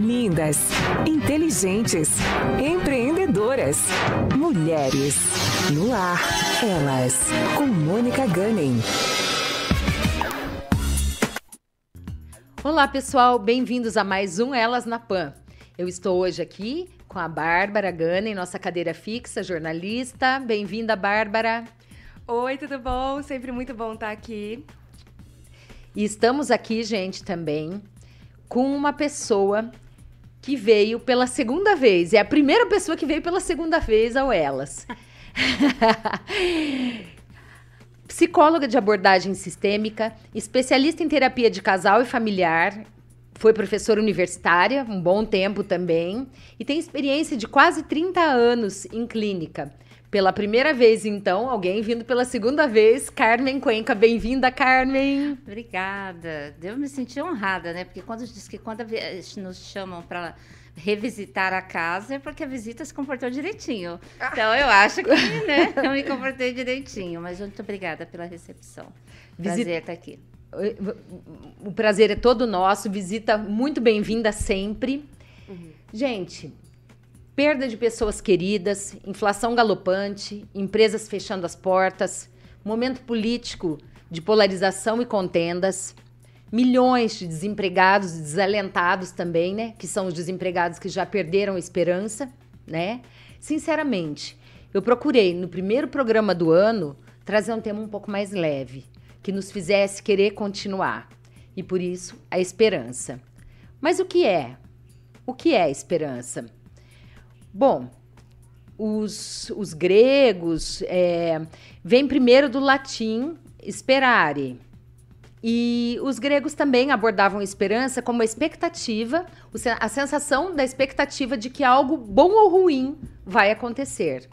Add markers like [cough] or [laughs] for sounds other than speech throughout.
Lindas, inteligentes, empreendedoras. Mulheres. No ar, elas. Com Mônica Gunning. Olá, pessoal. Bem-vindos a mais um Elas na Pan. Eu estou hoje aqui com a Bárbara Gunning, nossa cadeira fixa, jornalista. Bem-vinda, Bárbara. Oi, tudo bom? Sempre muito bom estar aqui. E estamos aqui, gente, também com uma pessoa que veio pela segunda vez. É a primeira pessoa que veio pela segunda vez ao Elas. [laughs] Psicóloga de abordagem sistêmica, especialista em terapia de casal e familiar, foi professora universitária um bom tempo também e tem experiência de quase 30 anos em clínica. Pela primeira vez, então, alguém vindo pela segunda vez, Carmen Cuenca. Bem-vinda, Carmen. Obrigada. Devo me sentir honrada, né? Porque quando diz que quando nos chamam para revisitar a casa é porque a visita se comportou direitinho. Então eu acho que né, [laughs] eu me comportei direitinho. Mas muito obrigada pela recepção. Prazer estar aqui. O prazer é todo nosso. Visita muito bem-vinda sempre. Uhum. Gente, perda de pessoas queridas, inflação galopante, empresas fechando as portas, momento político de polarização e contendas, milhões de desempregados desalentados também, né? Que são os desempregados que já perderam a esperança, né? Sinceramente, eu procurei no primeiro programa do ano trazer um tema um pouco mais leve, que nos fizesse querer continuar. E por isso, a esperança. Mas o que é? O que é esperança? Bom, os, os gregos é, vêm primeiro do latim esperare. E os gregos também abordavam a esperança como a expectativa, a sensação da expectativa de que algo bom ou ruim vai acontecer.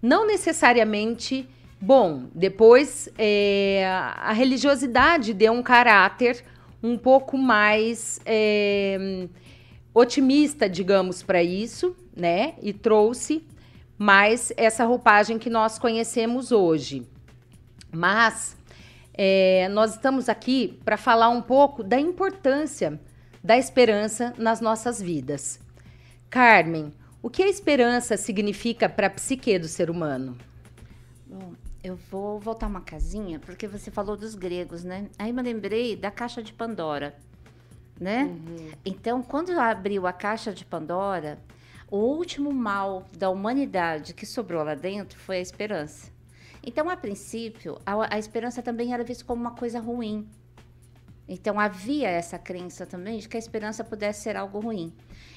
Não necessariamente bom. Depois, é, a religiosidade deu um caráter um pouco mais é, otimista, digamos, para isso né? E trouxe mais essa roupagem que nós conhecemos hoje. Mas é, nós estamos aqui para falar um pouco da importância da esperança nas nossas vidas. Carmen, o que a esperança significa para a psique do ser humano? Bom, eu vou voltar uma casinha, porque você falou dos gregos, né? Aí me lembrei da caixa de Pandora, né? Uhum. Então, quando abriu a caixa de Pandora, o último mal da humanidade que sobrou lá dentro foi a esperança. Então, a princípio, a, a esperança também era vista como uma coisa ruim. Então havia essa crença também de que a esperança pudesse ser algo ruim.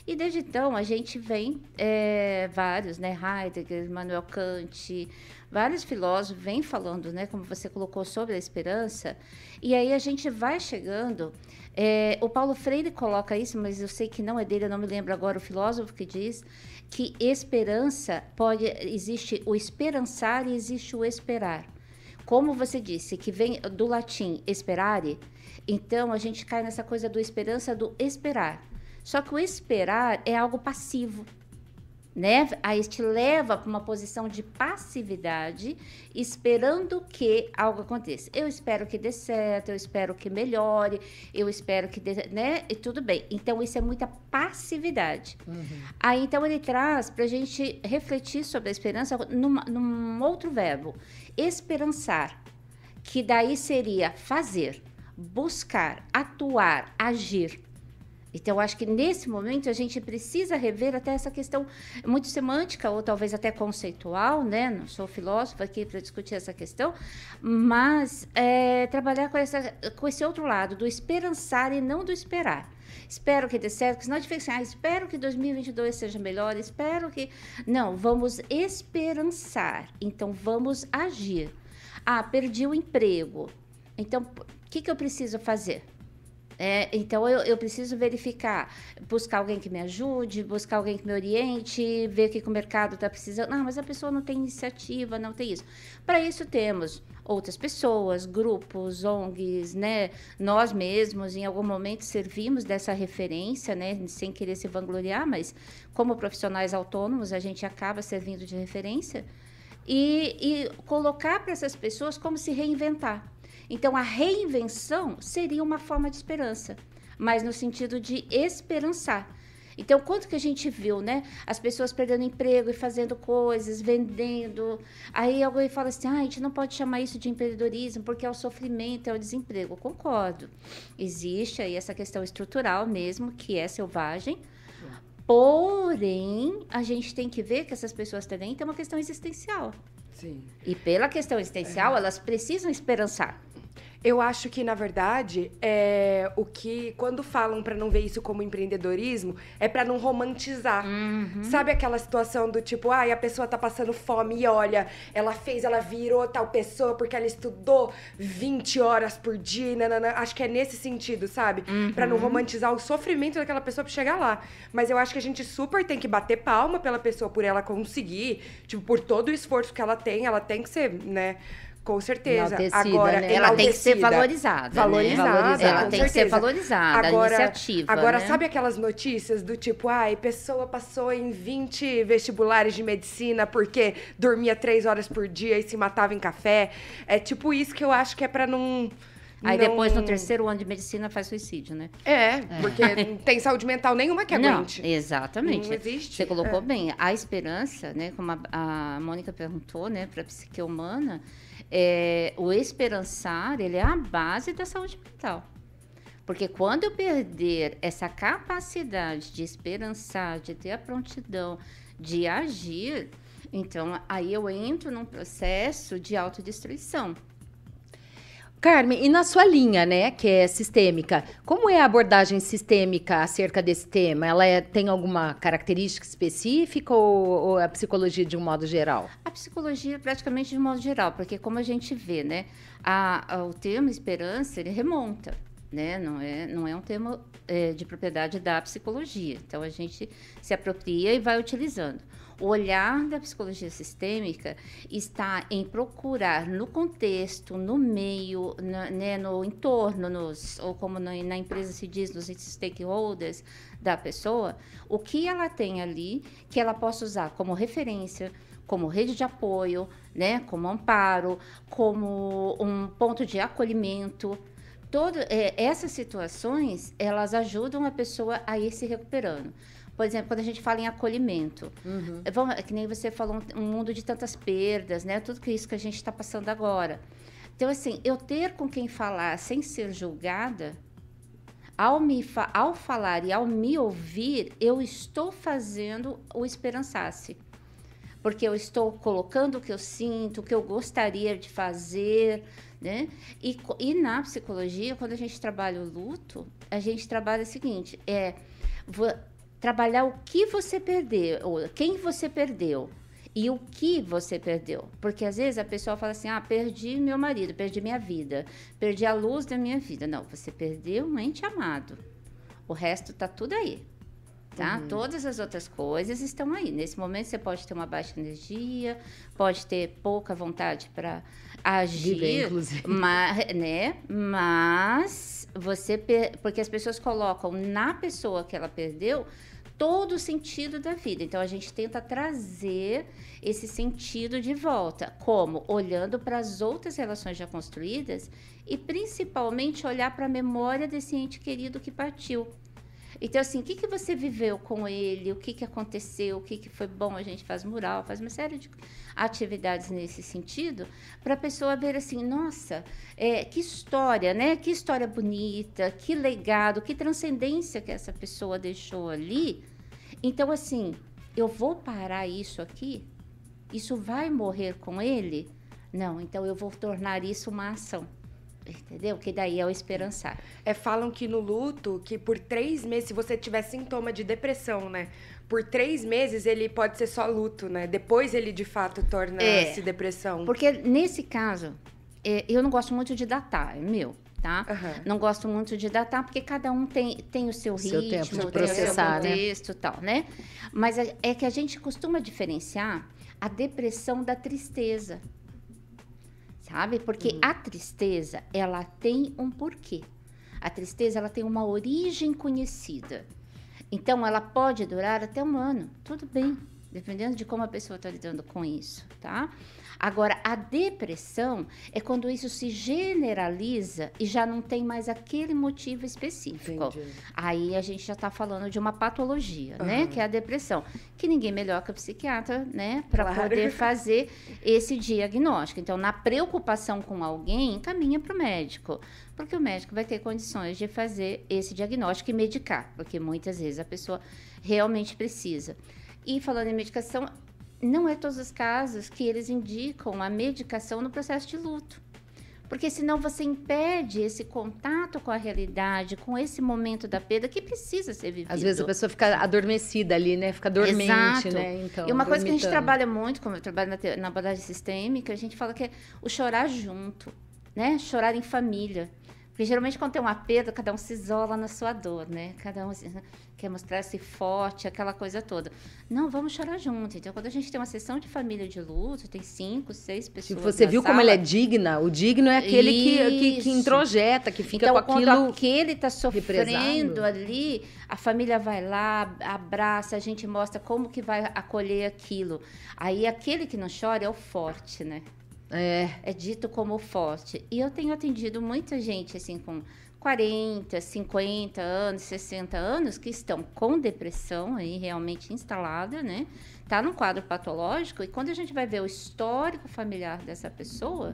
E desde então a gente vem é, vários, né, Heidegger, Immanuel Kant, vários filósofos vêm falando, né, como você colocou sobre a esperança. E aí a gente vai chegando é, o Paulo Freire coloca isso, mas eu sei que não é dele, eu não me lembro agora o filósofo que diz que esperança pode existe o esperançar e existe o esperar. Como você disse, que vem do latim esperare, então a gente cai nessa coisa do esperança do esperar. Só que o esperar é algo passivo né? Aí te leva para uma posição de passividade, esperando que algo aconteça. Eu espero que dê certo, eu espero que melhore, eu espero que dê, né? E tudo bem. Então isso é muita passividade. Uhum. Aí então ele traz para a gente refletir sobre a esperança numa, num outro verbo, esperançar, que daí seria fazer, buscar, atuar, agir. Então, acho que nesse momento a gente precisa rever até essa questão muito semântica ou talvez até conceitual, né? Não sou filósofa aqui para discutir essa questão, mas é, trabalhar com, essa, com esse outro lado, do esperançar e não do esperar. Espero que dê certo, senão a gente fica assim, ah, espero que 2022 seja melhor, espero que... Não, vamos esperançar, então vamos agir. Ah, perdi o emprego, então o que, que eu preciso fazer? É, então eu, eu, preciso verificar, buscar alguém que me ajude, buscar alguém que me oriente, ver o que, o mercado está precisando. Não, mas a pessoa não tem iniciativa, não tem isso. Para isso temos outras pessoas, grupos, ONGs, né? Nós mesmos, em algum momento, servimos dessa referência, né? Sem querer se vangloriar, mas como profissionais autônomos, a gente acaba servindo de referência. E, e colocar para essas pessoas como se reinventar. Então, a reinvenção seria uma forma de esperança, mas no sentido de esperançar. Então, quanto que a gente viu, né? As pessoas perdendo emprego e fazendo coisas, vendendo. Aí alguém fala assim: ah, a gente não pode chamar isso de empreendedorismo porque é o sofrimento, é o desemprego. Eu concordo. Existe aí essa questão estrutural mesmo, que é selvagem. Porém, a gente tem que ver que essas pessoas também têm uma questão existencial. Sim. E pela questão existencial, elas precisam esperançar. Eu acho que, na verdade, é o que, quando falam para não ver isso como empreendedorismo, é para não romantizar. Uhum. Sabe aquela situação do tipo, ai, a pessoa tá passando fome e olha, ela fez, ela virou tal pessoa porque ela estudou 20 horas por dia. Nanana. Acho que é nesse sentido, sabe? Uhum. Pra não romantizar o sofrimento daquela pessoa pra chegar lá. Mas eu acho que a gente super tem que bater palma pela pessoa por ela conseguir, tipo, por todo o esforço que ela tem, ela tem que ser, né? Com certeza. Enaltecida, Agora, né? Ela tem que ser valorizada. Valorizada, Né? Valorizada, Ela com tem que ser certeza. valorizada, Agora, a iniciativa. agora né? sabe aquelas notícias do tipo, ai, pessoa passou em 20 vestibulares de medicina porque dormia três horas por dia e se matava em café? É tipo isso que eu acho que é pra não. Aí não- depois, no terceiro ano de medicina, faz suicídio, né? É, porque não tem saúde mental nenhuma que Não, aguente. exatamente. Não existe. Você colocou É. bem. A esperança, né? Como a, a Mônica perguntou, né? Para a psique humana, é, o esperançar, ele é a base da saúde mental. Porque quando eu perder essa capacidade de esperançar, de ter a prontidão, de agir, então aí eu entro num processo de autodestruição. Carmen, e na sua linha, né, que é sistêmica, como é a abordagem sistêmica acerca desse tema? Ela é- tem alguma característica específica ou, ou a psicologia de um modo geral? A psicologia, praticamente de modo geral, porque como a gente vê, né, a- a- o termo esperança, ele remonta, né, não é, não é um termo é, de propriedade da psicologia. Então, a gente se apropria e vai utilizando. O olhar da psicologia sistêmica está em procurar no contexto, no meio, né, no entorno, nos, ou como na, na empresa se diz, nos stakeholders da pessoa, o que ela tem ali que ela possa usar como referência, como rede de apoio, né, como amparo, como um ponto de acolhimento. Todo, é, essas situações, elas ajudam a pessoa a ir se recuperando. Por exemplo, quando a gente fala em acolhimento, é, vamos- é que nem você falou, um, mundo de tantas perdas, né? Tudo que isso que a gente está passando agora. Então, assim, eu ter com quem falar sem ser julgada, ao, me fa- ao falar e ao me ouvir, eu estou fazendo o esperançar-se. Porque eu estou colocando o que eu sinto, o que eu gostaria de fazer, né? E, e na psicologia, quando a gente trabalha o luto, a gente trabalha o seguinte, é trabalhar o que você perdeu, ou quem você perdeu e o que você perdeu. Porque às vezes a pessoa fala assim: ah, perdi meu marido, perdi minha vida, perdi a luz da minha vida. Não, você perdeu um ente amado. O resto tá tudo aí. Tá? Todas as outras coisas estão aí. Nesse momento você pode ter uma baixa energia, pode ter pouca vontade para agir, Viver, inclusive. mas, né? Mas você per- porque as pessoas colocam na pessoa que ela perdeu todo o sentido da vida. Então a gente tenta trazer esse sentido de volta, como olhando para as outras relações já construídas e principalmente olhar para a memória desse ente querido que partiu. Então, assim, o que, que você viveu com ele? O que, que aconteceu? O que, que foi bom? A gente faz mural, faz uma série de atividades nesse sentido, para a pessoa ver assim, nossa, é, que história, né? Que história bonita, que legado, que transcendência que essa pessoa deixou ali. Então, assim, eu vou parar isso aqui? Isso vai morrer com ele? Não, então eu vou tornar isso uma ação. Entendeu? Que daí é o esperançar. É, falam que no luto, que por três meses, se você tiver sintoma de depressão, né? Por três meses ele pode ser só luto, né? Depois ele de fato torna-se É. depressão. Porque nesse caso, é, eu não gosto muito de datar, é meu, tá? Aham. Não gosto muito de datar, porque cada um tem, tem o seu Seu ritmo, tempo de tem o processar, seu né? contexto e tal, né? Mas é, é que a gente costuma diferenciar a depressão da tristeza. Sabe? Porque Uhum. a tristeza, ela tem um porquê. A tristeza, ela tem uma origem conhecida. Então, ela pode durar até um ano, tudo bem. Dependendo de como a pessoa está lidando com isso, tá? Agora, a depressão é quando isso se generaliza e já não tem mais aquele motivo específico. Entendi. Aí a gente já está falando de uma patologia, né? Que é a depressão. Que ninguém melhor que o psiquiatra, né? Para Claro. poder [laughs] fazer esse diagnóstico. Então, na preocupação com alguém, encaminha para o médico. Porque o médico vai ter condições de fazer esse diagnóstico e medicar. Porque muitas vezes a pessoa realmente precisa. E falando em medicação, não é todos os casos que eles indicam a medicação no processo de luto. Porque senão você impede esse contato com a realidade, com esse momento da perda que precisa ser vivido. Às vezes a pessoa fica adormecida ali, né? Fica dormente, Exato. né? Então, e uma coisa que a gente dormitando. trabalha muito, como eu trabalho na, na abordagem sistêmica, a gente fala que é o chorar junto, né? Chorar em família. Porque geralmente quando tem uma perda, cada um se isola na sua dor, né? Cada um quer mostrar-se forte, aquela coisa toda. Não, vamos chorar junto. Então, quando a gente tem uma sessão de família de luto, tem cinco, seis pessoas Tipo, você viu como sala, ele é digna? O digno é aquele que, que, que introjeta, que fica então, com quando aquilo. aquele está sofrendo ali, a família vai lá, abraça, a gente mostra como que vai acolher aquilo. Aí aquele que não chora é o forte, né? É, É dito como forte. E eu tenho atendido muita gente assim com 40, 50 anos, 60 anos que estão com depressão aí realmente instalada, né? Tá num quadro patológico e quando a gente vai ver o histórico familiar dessa pessoa,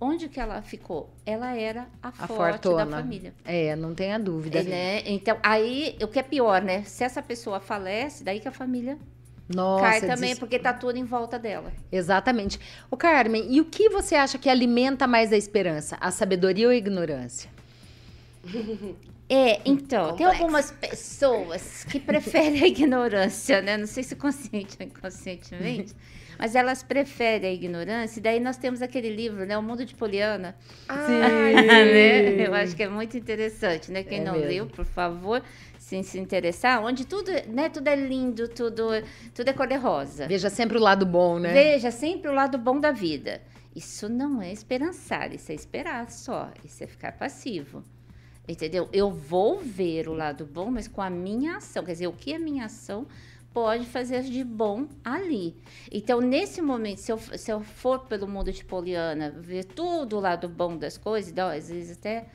onde que ela ficou? Ela era a, a forte fortuna. da família. É, não tenha dúvida. Né? Então, aí, o que é pior, né? Se essa pessoa falece, daí que a família Nossa, cai também, des- porque tá tudo em volta dela. Exatamente. O Carmen, e o que você acha que alimenta mais a esperança? A sabedoria ou a ignorância? [laughs] É, então, tem Complexo. algumas pessoas que preferem a ignorância, né? Não sei se consciente ou inconscientemente, [laughs] mas elas preferem a ignorância. E daí nós temos aquele livro, né? O Mundo de Poliana. Ai, [laughs] né? Eu acho que é muito interessante, né? Quem É não mesmo. leu, por favor, se, se interessar, onde tudo, né? Tudo é lindo, tudo, tudo é cor-de-rosa. Veja sempre o lado bom, né? Veja sempre o lado bom da vida. Isso não é esperançar, isso é esperar só, isso é ficar passivo. Entendeu? Eu vou ver o lado bom, mas com a minha ação. Quer dizer, o que a minha ação pode fazer de bom ali. Então, nesse momento, se eu, se eu for pelo mundo de Poliana, ver tudo o lado bom das coisas, às vezes até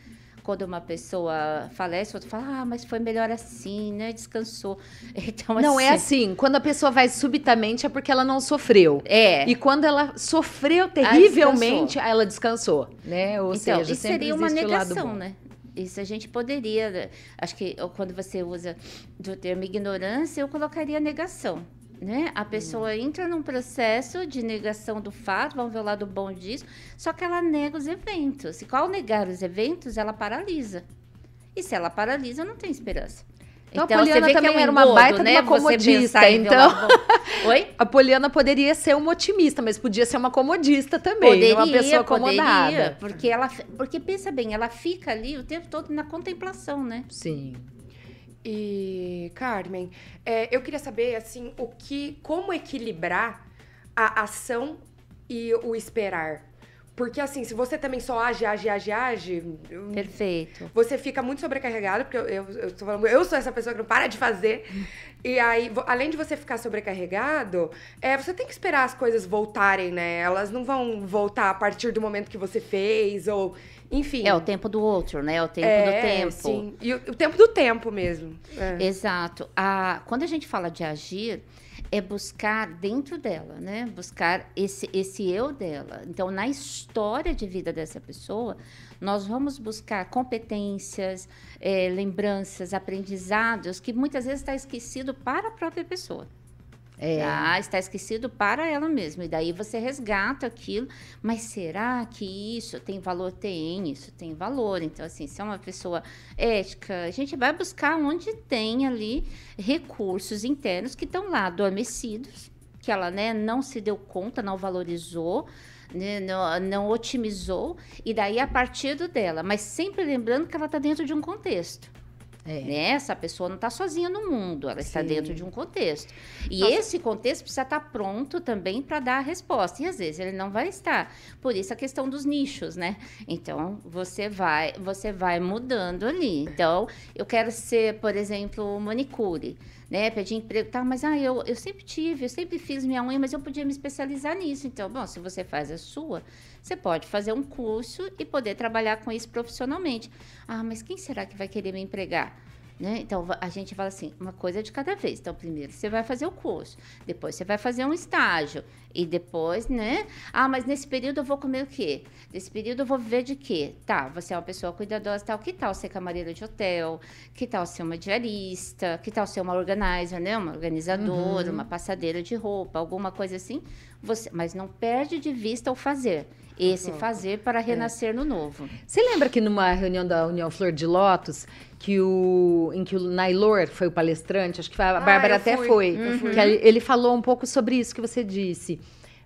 quando uma pessoa falece, outro fala, ah, mas foi melhor assim, né? Descansou. [laughs] Então, Não é assim. Quando a pessoa vai subitamente é porque ela não sofreu. É. E quando ela sofreu terrivelmente, aí ela descansou, né? Ou então, seja, isso seria uma negação, né? Isso a gente poderia, né? acho que quando você usa do termo ignorância, eu colocaria negação, né? A pessoa Hum. entra num processo de negação do fato, vamos ver o lado bom disso, só que ela nega os eventos. E ao negar os eventos, ela paralisa. E se ela paralisa, não tem esperança. Então, a Poliana também era uma baita de né? uma comodista, então. Oi? [laughs] A Poliana poderia ser uma otimista, mas podia ser uma comodista também, uma pessoa acomodada. poderia, porque ela, porque pensa bem, ela fica ali o tempo todo na contemplação, né? Sim. E, Carmen, é, eu queria saber, assim, o que, como equilibrar a ação e o esperar. Porque, assim, se você também só age, age, age, age, eu- Perfeito. você fica muito sobrecarregado, porque eu, eu, eu, falando, eu sou essa pessoa que não para de fazer. E aí, além de você ficar sobrecarregado, é, você tem que esperar as coisas voltarem, né? Elas não vão voltar a partir do momento que você fez, ou. Enfim. É o tempo do outro, né? É o tempo É, do tempo. Sim. E o, o tempo do tempo mesmo. É. Exato. A, quando a gente fala de agir, é buscar dentro dela, né? Buscar esse, esse eu dela. Então, na história de vida dessa pessoa, nós vamos buscar competências, eh, lembranças, aprendizados que muitas vezes está esquecido para a própria pessoa. É. Está esquecido para ela mesma. E daí você resgata aquilo. Mas será que isso tem valor? Tem, isso tem valor. Então, assim, se é uma pessoa ética, a gente vai buscar onde tem ali recursos internos que estão lá adormecidos, que ela né, não se deu conta, não valorizou. né, Não, não otimizou, e daí a partir dela, mas sempre lembrando que ela está dentro de um contexto. É. Né? Essa pessoa não está sozinha no mundo, ela está Sim. dentro de um contexto. E Nossa. esse contexto precisa estar pronto também para dar a resposta. E às vezes ele não vai estar. Por isso a questão dos nichos, né? Então você vai, você vai mudando ali. Então, eu quero ser, por exemplo, manicure. Né, pedir emprego, tá, mas ah, eu, eu sempre tive, eu sempre fiz minha unha, mas eu podia me especializar nisso. Então, bom, se você faz a sua, você pode fazer um curso e poder trabalhar com isso profissionalmente. Ah, mas quem será que vai querer me empregar? Né? Então, a gente fala assim, uma coisa de cada vez. Então, primeiro você vai fazer o curso, depois você vai fazer um estágio, e depois, né? Ah, mas nesse período eu vou comer o quê? Nesse período eu vou viver de quê? Tá, você é uma pessoa cuidadosa tal. Que tal ser camareira de hotel? Que tal ser uma diarista? Que tal ser uma organizer, né? Uma organizadora, uma passadeira de roupa, alguma coisa assim. Você, mas não perde de vista o fazer. Esse fazer para renascer no novo. Você lembra que numa reunião da União Flor de Lótus, que o, em que o Nailor foi o palestrante, acho que a Ah, Bárbara até fui, foi, fui. que ele falou um pouco sobre isso que você disse.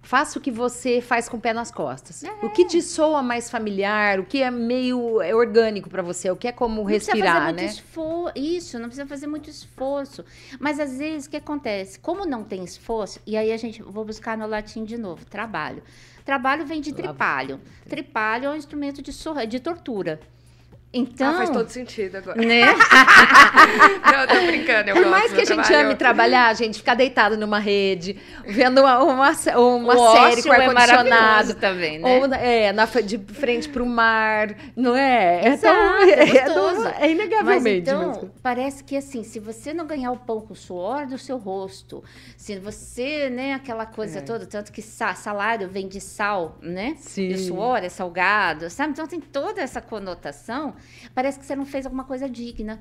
Faça o que você faz com o pé nas costas. O que te soa mais familiar, o que é meio é orgânico para você, o que é como Não precisa fazer respirar, muito né? esforço. Isso, não precisa fazer muito esforço. Mas às vezes o que acontece? Como não tem esforço, e aí a gente vou buscar no latim de novo, trabalho. Trabalho vem de tripalho. Tripalho é um instrumento de, de tortura. Então, Ah, faz todo sentido agora. né? [laughs] Não, tô brincando, eu Por gosto mais que a gente trabalho. ame trabalhar, a gente ficar deitado numa rede, vendo uma, uma, uma O série com é ar-condicionado. maravilhoso também, né? Ou é, na, de frente para o mar, não é? É, Exato, [laughs] tão- é é, gostoso. tão- é Mas inegavelmente. então, mesmo. parece que assim, se você não ganhar o pão com o suor do seu rosto, se você, né, aquela coisa toda, tanto que sa- salário vem de sal, né? Sim. E o suor é salgado, sabe? Então tem toda essa conotação, parece que você não fez alguma coisa digna.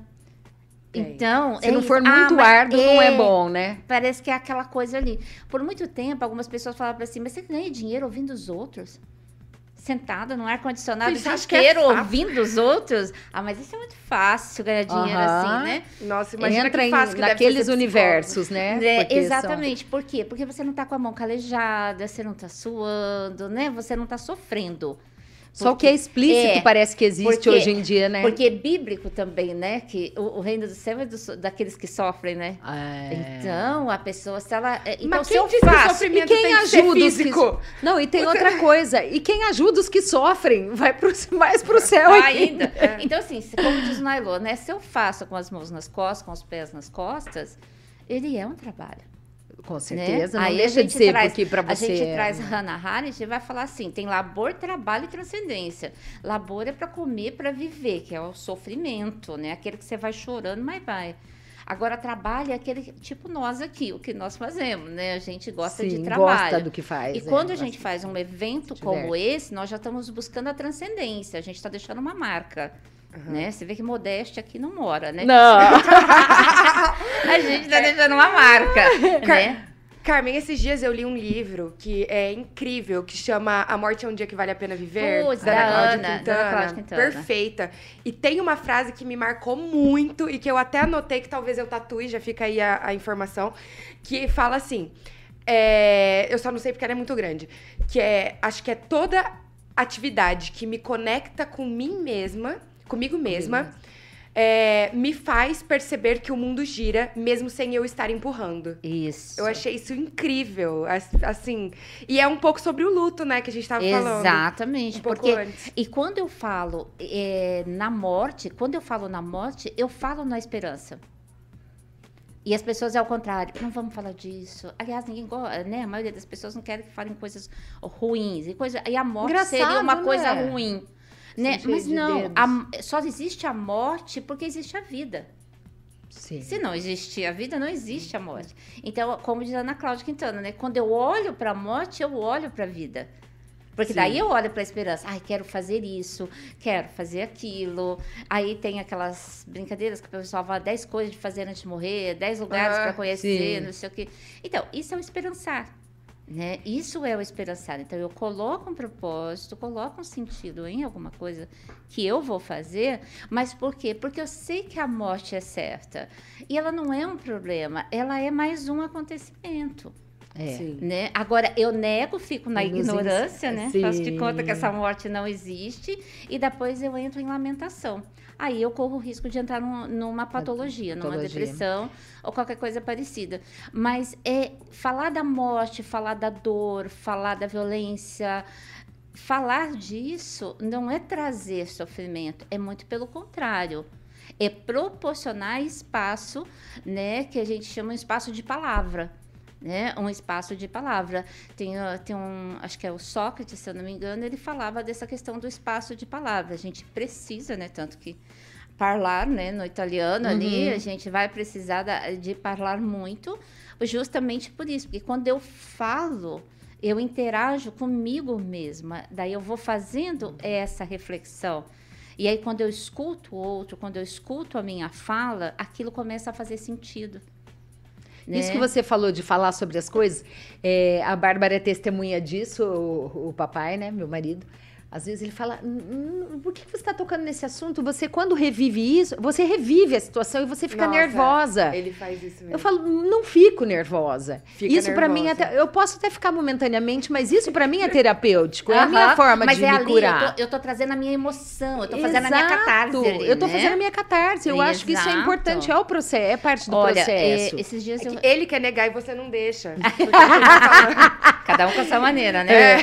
Tem. Então, Se é não for Ah, muito mas árduo, não é bom, né? Parece que é aquela coisa ali. Por muito tempo, algumas pessoas falavam assim, mas você ganha dinheiro ouvindo os outros? Sentada no ar-condicionado que é inteiro fácil? ouvindo os outros? Ah, mas isso é muito fácil ganhar dinheiro Aham. assim, né? Nossa, imagina Entra que em, fácil que deve ser naqueles universos, né? É, Porque são- exatamente. Por quê? Porque você não tá com a mão calejada, você não tá suando, né? Você não tá sofrendo. Só o que é explícito É, parece que existe porque- hoje em dia, né? Porque é bíblico também, né? Que o, o reino do céu é dos- daqueles que sofrem, né? É. Então, a pessoa, se ela. é, Então, Mas se quem eu disse que o faço. sofrimento E quem tem que ser ajuda os que... físico? Não, e tem outra coisa. E quem ajuda os que sofrem vai pro, mais pro [laughs] céu Ah, ainda. ainda. [laughs] Então, assim, se- como diz o Nailô, né? Se eu faço com as mãos nas costas, com os pés nas costas, ele é um trabalho. Com né? certeza, não Aí deixa de ser, traz- porque pra você... A gente é- traz Hannah Arendt e vai falar assim: tem labor, trabalho e transcendência. Labor é para comer, para viver, que é o sofrimento, né? Aquele que você vai chorando, mas vai. Agora, trabalho é aquele tipo nós aqui, o que nós fazemos, né? A gente gosta de Sim, trabalho. gosta do que faz. E é, quando a gente faz um evento como esse, nós já estamos buscando a transcendência, a gente está deixando uma marca. Né? Você vê que modéstia aqui não mora, né? Não, [laughs] A gente está deixando uma marca, né? Carmen, esses dias eu li um livro que é incrível, que chama A Morte é um Dia que Vale a Pena Viver, Putz, da da Cláudia Ana, da Quintana. Cláudia Quintana. Perfeita. E tem uma frase que me marcou muito e que eu até anotei que talvez eu tatue, já fica aí a, a informação, que fala assim, é, eu só não sei porque ela é muito grande, que é, acho que é toda atividade que me conecta com mim mesma, comigo mesma, é, me faz perceber que o mundo gira, mesmo sem eu estar empurrando. Isso. Eu achei isso incrível, as- assim. E é um pouco sobre o luto, né, que a gente tava falando. Exatamente, Um pouco porque antes. e quando eu falo é, na morte, quando eu falo na morte, eu falo na esperança. E as pessoas é ao contrário, não vamos falar disso. Aliás, ninguém gosta, né? A maioria das pessoas não querem que falem coisas ruins e coisa. E a morte seria Engraçado, uma coisa né? ruim, né? Mas não, a- só existe a morte porque existe a vida. Sim. Se não existir a vida, não existe a morte. Então, como diz a Ana Cláudia Quintana, né? Quando eu olho para a morte, eu olho para a vida. Porque Sim. daí eu olho para a esperança. Ai, quero fazer isso, quero fazer aquilo. Aí tem aquelas brincadeiras que o pessoal fala 10 coisas de fazer antes de morrer, 10 lugares Ah, para conhecer, sim. não sei o quê. Então, isso é o esperançar. Né? Isso é o esperançar. Então, eu coloco um propósito, coloco um sentido em alguma coisa que eu vou fazer, mas por quê? Porque eu sei que a morte é certa. E ela não é um problema, ela é mais um acontecimento. É. Sim. Né? Agora, eu nego, fico na ignorância, né? ins- Faço de conta que Sim. essa morte não existe. E depois eu entro em lamentação. Aí eu corro o risco de entrar num- numa patologia, numa patologia. depressão ou qualquer coisa parecida. Mas é falar da morte, falar da dor, falar da violência. Falar disso não é trazer sofrimento, é muito pelo contrário. É proporcionar espaço, né, que a gente chama um espaço de palavra né, um espaço de palavra. Tem, ah, tem um, acho que é o Sócrates, se eu não me engano, ele falava dessa questão do espaço de palavra. A gente precisa, né, tanto que falar, né, no italiano ali, a gente vai precisar de falar muito, justamente por isso, porque quando eu falo, eu interajo comigo mesma, daí eu vou fazendo essa reflexão. E aí, quando eu escuto o outro, quando eu escuto a minha fala, aquilo começa a fazer sentido. Isso né? que você falou de falar sobre as coisas, é, a Bárbara é testemunha disso, o, o papai, né, meu marido. Às vezes ele fala, "Hum, hum, por que você está tocando nesse assunto? Você, quando revive isso, você revive a situação e você fica Nossa, nervosa. Ele faz isso mesmo. Eu falo, não fico nervosa. Fica isso pra mim nervosa. até, eu posso até ficar momentaneamente, mas isso pra mim é terapêutico, é a minha forma mas de é me ali, curar. Eu tô, eu tô trazendo a minha emoção, eu tô fazendo a minha Exato, catarse ali, Eu tô né? fazendo a minha catarse. Eu acho que isso é Exato. importante, é o processo, é parte do Olha, processo. é, esses dias É eu... que ele quer negar e você não deixa. [laughs] Cada um com a sua maneira, né?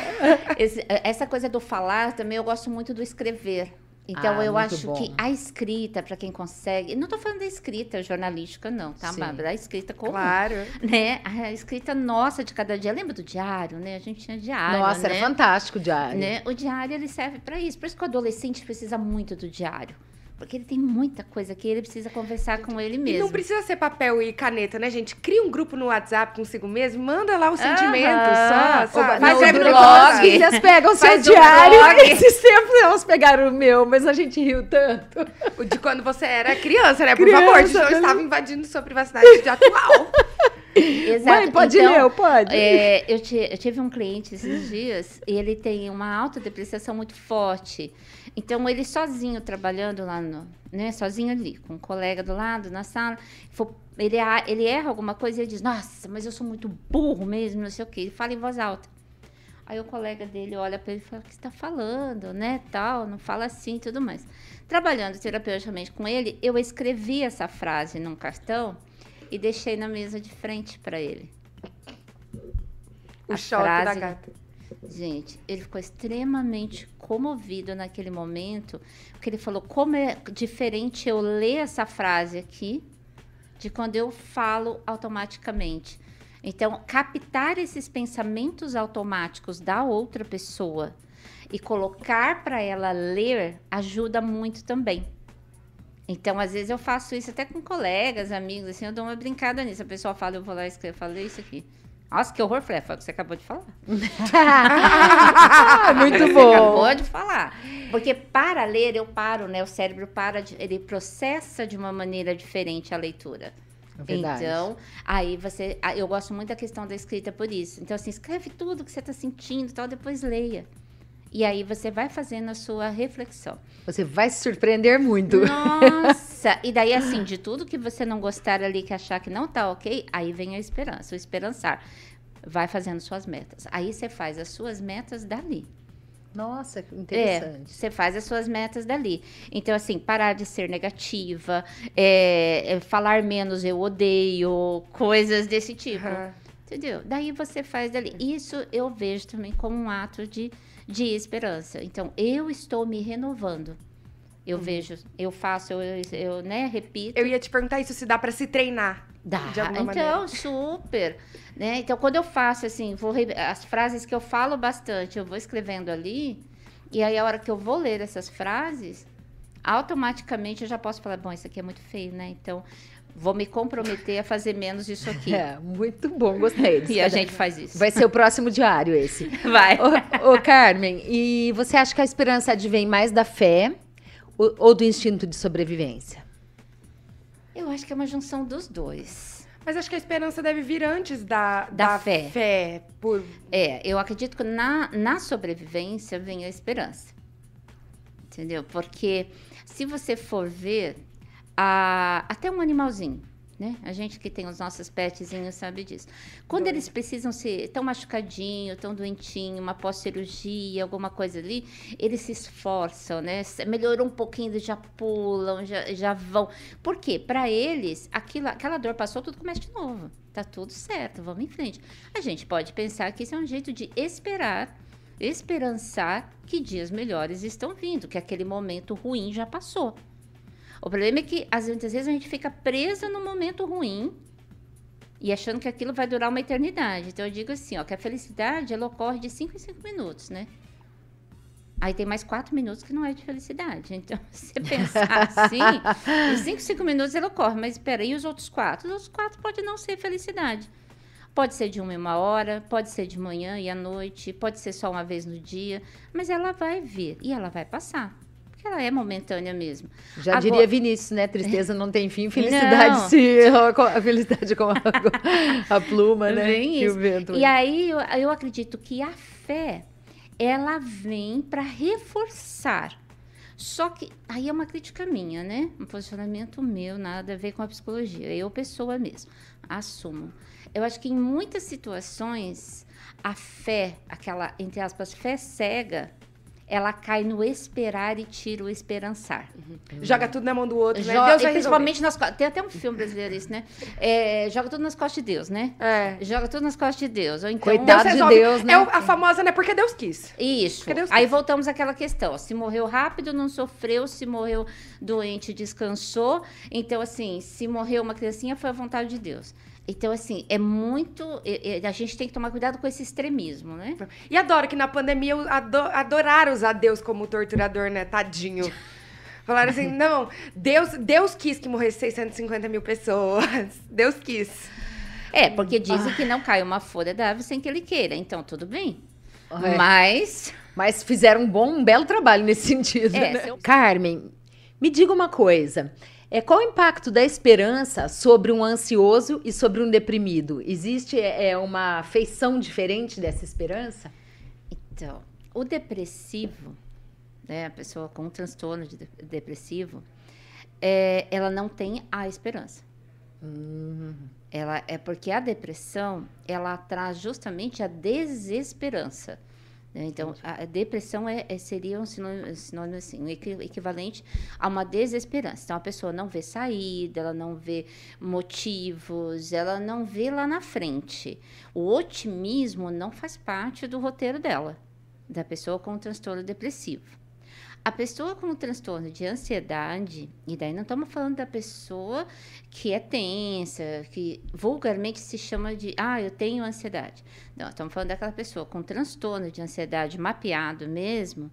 Esse- essa coisa do falar também eu gosto muito do escrever. Então Ah, eu acho bom. que a escrita, para quem consegue. Não tô falando da escrita jornalística, não, tá, Sim. Bárbara? A escrita comum. claro. Né? A escrita nossa de cada dia. Lembra do diário, né? A gente tinha diário. Nossa, né? era fantástico o diário. né? O diário ele serve para isso. Por isso que o adolescente precisa muito do diário. Porque ele tem muita coisa que ele precisa conversar com ele E mesmo. não precisa ser papel e caneta, né, gente? Cria um grupo no WhatsApp consigo mesmo, manda lá os sentimentos, só, web o negócio. blog, as filhas pegam o [laughs] seu um diário. blog. [laughs] Esses tempos elas pegaram o meu, mas a gente riu tanto. O De quando você era criança, né? Por Criança, favor, não né? estava invadindo sua privacidade de atual. [laughs] Exato. Mãe, pode Então, ler, pode. É, eu, ti- eu tive um cliente esses dias e ele tem uma autodepreciação muito forte. Então, ele sozinho trabalhando lá no. Né, sozinho ali, com um colega do lado, na sala. Ele, ele erra alguma coisa e ele diz: Nossa, mas eu sou muito burro mesmo, não sei o quê. Ele fala em voz alta. Aí o colega dele olha para ele e fala: O que você está falando, né? Tal, não fala assim e tudo mais. Trabalhando terapeuticamente com ele, eu escrevi essa frase num cartão e deixei na mesa de frente para ele. O A choque da frase- gata. Gente, ele ficou extremamente comovido naquele momento, porque ele falou como é diferente eu ler essa frase aqui de quando eu falo automaticamente. Então, captar esses pensamentos automáticos da outra pessoa e colocar para ela ler ajuda muito também. Então, às vezes eu faço isso até com colegas, amigos, assim, eu dou uma brincada nisso. A pessoa fala, eu vou lá e escrevo, falei isso aqui. Nossa, que horror, Flé, foi o que você acabou de falar. [laughs] Ah, muito Você bom. acabou de falar. Porque para ler, eu paro, né? O cérebro para, de- ele processa de uma maneira diferente a leitura. É verdade. Então, aí você. ah, Eu gosto muito da questão da escrita por isso. Então, assim, escreve tudo que você está sentindo e tal, depois leia. E aí você vai fazendo a sua reflexão. Você vai se surpreender muito. Nossa! E daí, assim, de tudo que você não gostar ali, que achar que não tá ok, aí vem a esperança, o esperançar. Vai fazendo suas metas. Aí você faz as suas metas dali. Nossa, que É, interessante. você faz as suas metas dali. Então, assim, parar de ser negativa, é, é, falar menos eu odeio, coisas desse tipo. Aham. Entendeu? Daí você faz dali. Isso eu vejo também como um ato de, de esperança. Então, eu estou me renovando. Eu vejo, eu faço, eu, eu né, repito. Eu ia te perguntar isso, se dá pra se treinar. Dá. de alguma então, maneira. super. Né? Então, quando eu faço assim, vou as frases que eu falo bastante, eu vou escrevendo ali, e aí a hora que eu vou ler essas frases, automaticamente eu já posso falar, bom, isso aqui é muito feio, né? Então, vou me comprometer a fazer menos isso aqui. [laughs] É, muito bom, gostei. disso. [laughs] E a gente faz isso. Vai ser o próximo diário esse. [laughs] Vai. Ô, ô, Carmen, e você acha que a esperança advém mais da fé ou, ou do instinto de sobrevivência? Eu acho que é uma junção dos dois. Mas acho que a esperança deve vir antes da, Da fé. fé. Por... É, eu acredito que na, na sobrevivência vem a esperança. Entendeu? Porque se você for ver, a- até um animalzinho, né? A gente que tem os nossos petzinhos sabe disso. Quando eles precisam ser tão machucadinho, tão doentinho, uma pós-cirurgia, alguma coisa ali, eles se esforçam, né? Melhorou um pouquinho, eles já pulam, já, já vão. Por quê? Para eles, aquilo, aquela dor passou, tudo começa de novo. Tá tudo certo, vamos em frente. A gente pode pensar que isso é um jeito de esperar, esperançar que dias melhores estão vindo, que aquele momento ruim já passou. O problema é que, às vezes, a gente fica presa no momento ruim e achando que aquilo vai durar uma eternidade. Então, eu digo assim, ó, que a felicidade, ela ocorre de 5 em 5 minutos, né? Aí tem mais 4 minutos que não é de felicidade. Então, [laughs] se você pensar assim, [laughs] em 5, 5 minutos ela ocorre. Mas espera, e os outros 4? Os outros 4 podem não ser felicidade. Pode ser de uma em uma hora, pode ser de manhã e à noite, pode ser só uma vez no dia, mas ela vai vir e ela vai passar que ela é momentânea mesmo. Já Agora... diria Vinícius, né? Tristeza [laughs] não tem fim, felicidade não. sim. A felicidade com a, [laughs] a pluma, né? E, o vento, e aí eu, eu acredito que a fé, ela vem para reforçar. Só que aí é uma crítica minha, né? Um posicionamento meu, nada a ver com a psicologia. Eu, pessoa mesmo, assumo. Eu acho que em muitas situações, a fé, aquela, entre aspas, fé cega, ela cai no esperar e tira o esperançar. Uhum. Joga tudo na mão do outro, né? Deus vai principalmente nas costas. Tem até um filme brasileiro isso, né? É, joga tudo nas costas de Deus, né? É. Joga tudo nas costas de Deus. Ou então, Coitado Deus de Deus, né? É a famosa, né? Porque Deus quis. Isso. Deus Aí quis. voltamos àquela questão. Se morreu rápido, não sofreu. Se morreu doente, descansou. Então, assim, se morreu uma criancinha, foi a vontade de Deus. Então, assim, é muito. A gente tem que tomar cuidado com esse extremismo, né? E adoro que na pandemia adoraram usar Deus como torturador, né? Tadinho. [laughs] Falaram assim: não, Deus, Deus quis que morresse 650 mil pessoas. Deus quis. É, porque dizem ah. que não cai uma folha da árvore sem que ele queira. Então, tudo bem. É. Mas. Mas fizeram um bom, um belo trabalho nesse sentido. É, né? seu... Carmen, me diga uma coisa. É, qual o impacto da esperança sobre um ansioso e sobre um deprimido? Existe é, é, uma feição diferente dessa esperança? Então, o depressivo, né, a pessoa com um transtorno de depressivo, é, ela não tem a esperança. Uhum. Ela é porque a depressão ela traz justamente a desesperança. Né? Então, a depressão é, é, seria um sinônimo, sinônimo assim, um equivalente a uma desesperança. Então, a pessoa não vê saída, ela não vê motivos, ela não vê lá na frente. O otimismo não faz parte do roteiro dela, da pessoa com transtorno depressivo. A pessoa com transtorno de ansiedade, e daí não estamos falando da pessoa que é tensa, que vulgarmente se chama de, ah, eu tenho ansiedade. Não, estamos falando daquela pessoa com transtorno de ansiedade mapeado mesmo.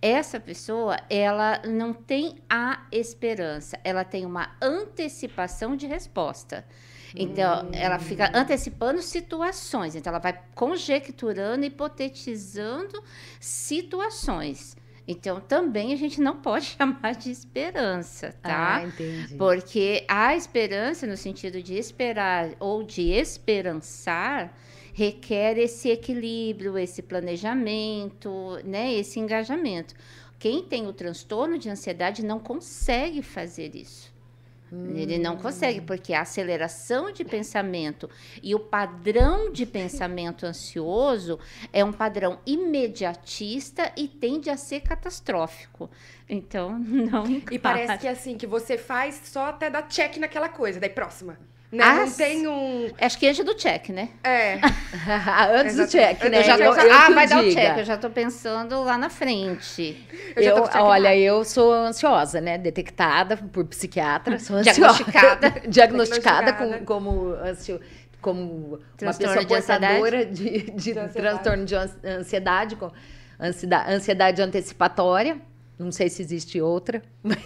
Essa pessoa, ela não tem a esperança, ela tem uma antecipação de resposta. Então, hum. ela fica antecipando situações. Então, ela vai conjecturando, hipotetizando situações. Então, também a gente não pode [laughs] chamar de esperança, tá? Ah, entendi. Porque a esperança, no sentido de esperar ou de esperançar, requer esse equilíbrio, esse planejamento, né? Esse engajamento. Quem tem o transtorno de ansiedade não consegue fazer isso. Hum. Ele não consegue, porque a aceleração de pensamento e o padrão de pensamento ansioso é um padrão imediatista e tende a ser catastrófico. Então, [laughs] não. E parece que é assim, que você faz só até dar check naquela coisa, daí próxima. Né? Ah, não tem um. Acho que antes do check, né? É. [laughs] antes do check, né? Eu já tô, eu, eu ah, vai diga. dar o check. Eu já tô pensando lá na frente. Eu, eu olha, eu sou ansiosa, né? Detectada por psiquiatra. [laughs] Sou diagnosticada. [laughs] diagnosticada com, como ansio, como transtorno uma pessoa portadora de, de, de transtorno de ansiedade, com ansiedade, ansiedade antecipatória. Não sei se existe outra, mas.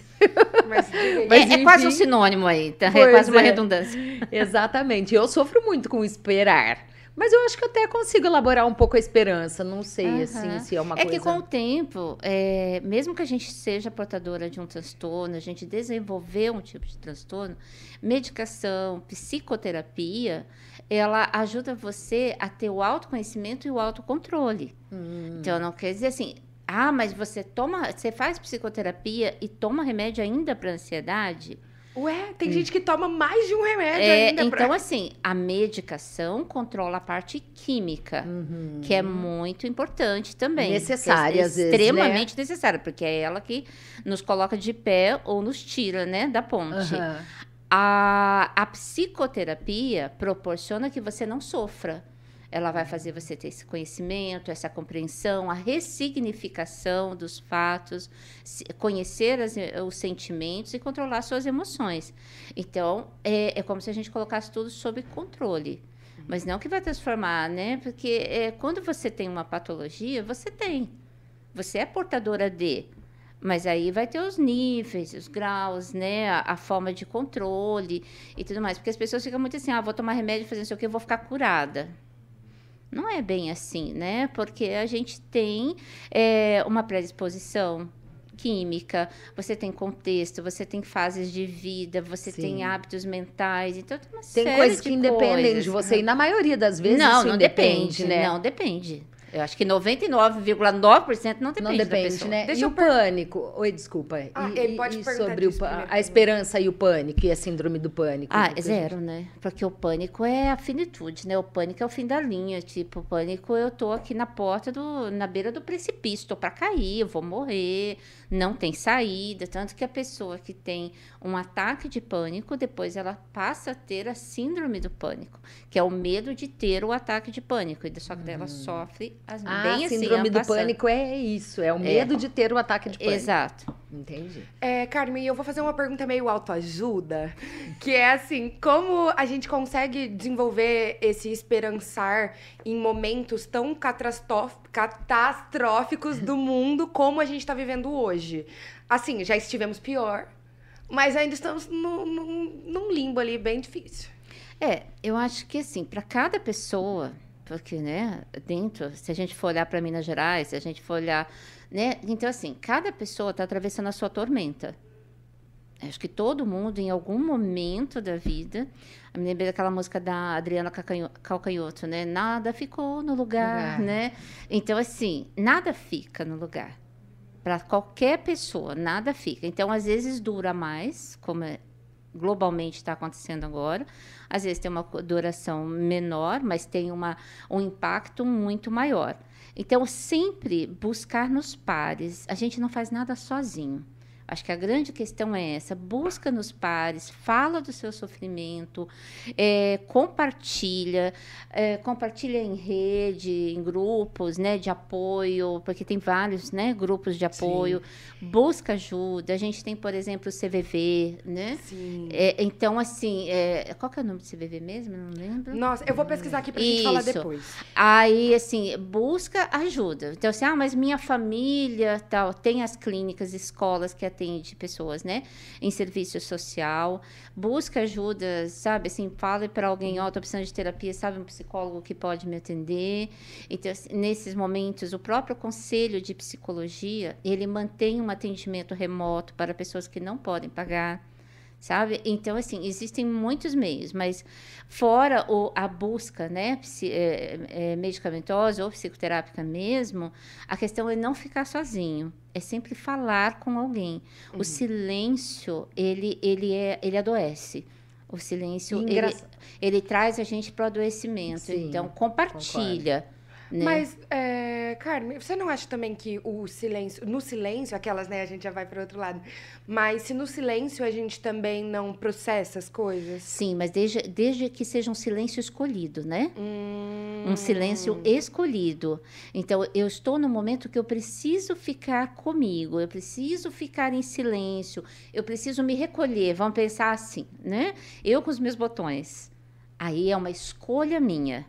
Mas, mas é, é, quase um sinônimo aí, tá? é quase uma é. redundância. [laughs] Exatamente. Eu sofro muito com esperar. Mas eu acho que eu até consigo elaborar um pouco a esperança. Não sei, uhum. assim, se é uma é coisa... É que com o tempo, é, mesmo que a gente seja portadora de um transtorno, a gente desenvolver um tipo de transtorno, medicação, psicoterapia, ela ajuda você a ter o autoconhecimento e o autocontrole. Hum. Então, não quer dizer assim, ah, mas você toma, você faz psicoterapia e toma remédio ainda para ansiedade? Ué, tem gente que toma mais de um remédio É, ainda. então, pra... assim, a medicação controla a parte química, que é muito importante também. Necessária, que é às vezes, né? Extremamente necessária, porque é ela que nos coloca de pé ou nos tira, né, da ponte. Aham. A, a psicoterapia proporciona que você não sofra. Ela vai fazer você ter esse conhecimento, essa compreensão, a ressignificação dos fatos, conhecer as e- os sentimentos e controlar suas emoções. Então, é, é como se a gente colocasse tudo sob controle. Mas não que vai transformar, né? Porque é, quando você tem uma patologia, você tem. Você é portadora de. Mas aí vai ter os níveis, os graus, né? A, a forma de controle e tudo mais. Porque as pessoas ficam muito assim, ah, vou tomar remédio, fazer não sei o vou ficar curada. Não é bem assim, né? Porque a gente tem é, uma predisposição química, você tem contexto, você tem fases de vida, você Sim. tem hábitos mentais, então tem uma Tem série coisas de que independem coisas. de você. E na maioria das vezes não, isso não depende, né? Não depende. Eu acho que 99,9% não depende Não da depende, pessoa. né? Deixa e eu o pânico? Oi, desculpa. Ah, e, ele pode e perguntar sobre o a também. esperança e o pânico e a síndrome do pânico. Ah, a zero, gente- né? Porque o pânico é a finitude, né? O pânico é o fim da linha. Tipo, o pânico, eu tô aqui na porta do. na beira do precipício, tô pra cair, eu vou morrer, não tem saída. Tanto que a pessoa que tem um ataque de pânico, depois ela passa a ter a síndrome do pânico, que é o medo de ter o ataque de pânico. E só que daí ela sofre as, Ah, bem a assim, síndrome ela do passando. pânico é isso, é o medo de ter o ataque de pânico. Exato. Entendi. É, Carmen, eu vou fazer uma pergunta meio autoajuda, que é assim, como a gente consegue desenvolver esse esperançar em momentos tão catastróficos do mundo como a gente tá vivendo hoje? Assim, já estivemos pior, mas ainda estamos num, num- num limbo ali bem difícil. É, eu acho que assim, para cada pessoa, porque, né, dentro, se a gente for olhar para Minas Gerais, se a gente for olhar, né, então assim, cada pessoa está atravessando a sua tormenta. Acho que todo mundo, em algum momento da vida, eu me lembrei daquela música da Adriana Calcanho- Calcanhoto, né? Nada ficou no lugar, Lugar. né? Então, assim, nada fica no lugar. Para qualquer pessoa, nada fica. Então, às vezes dura mais, como é- globalmente está acontecendo agora. Às vezes tem uma duração menor, mas tem uma, um impacto muito maior. Então, sempre buscar nos pares. A gente não faz nada sozinho. Acho que a grande questão é essa: busca nos pares, fala do seu sofrimento, é, compartilha, é, compartilha em rede, em grupos, né, de apoio, porque tem vários, né, grupos de apoio. Busca ajuda. A gente tem, por exemplo, o CVV, né? Sim. É, então, assim, é, qual que é o nome do CVV mesmo? Não lembro. Nossa, eu vou pesquisar aqui pra gente falar depois. Aí, assim, busca ajuda. Então, assim, ah, mas minha família, tal, tem as clínicas, escolas que atende pessoas, né, em serviço social. Busca ajuda, sabe, assim, fala para alguém, ó, tô precisando de terapia, sabe, um psicólogo que pode me atender. Então, assim, nesses momentos, o próprio Conselho de Psicologia, ele mantém um atendimento remoto para pessoas que não podem pagar sabe? Então, assim, existem muitos meios, mas fora o, a busca, né, psi- é, é, medicamentosa ou psicoterápica mesmo, a questão é não ficar sozinho, é sempre falar com alguém. O silêncio, ele, ele, é, ele adoece. O silêncio, ele, ele traz a gente para o adoecimento. Sim, então, compartilha. Né? Mas, é, Carmen, você não acha também que o silêncio, no silêncio, aquelas, né, a gente já vai para outro lado, mas se no silêncio a gente também não processa as coisas? Sim, mas desde, desde que seja um silêncio escolhido, né? Hum, Um silêncio escolhido. Então, eu estou no momento que eu preciso ficar comigo, eu preciso ficar em silêncio, eu preciso me recolher. Vamos pensar assim, né? Eu com os meus botões. Aí é uma escolha minha.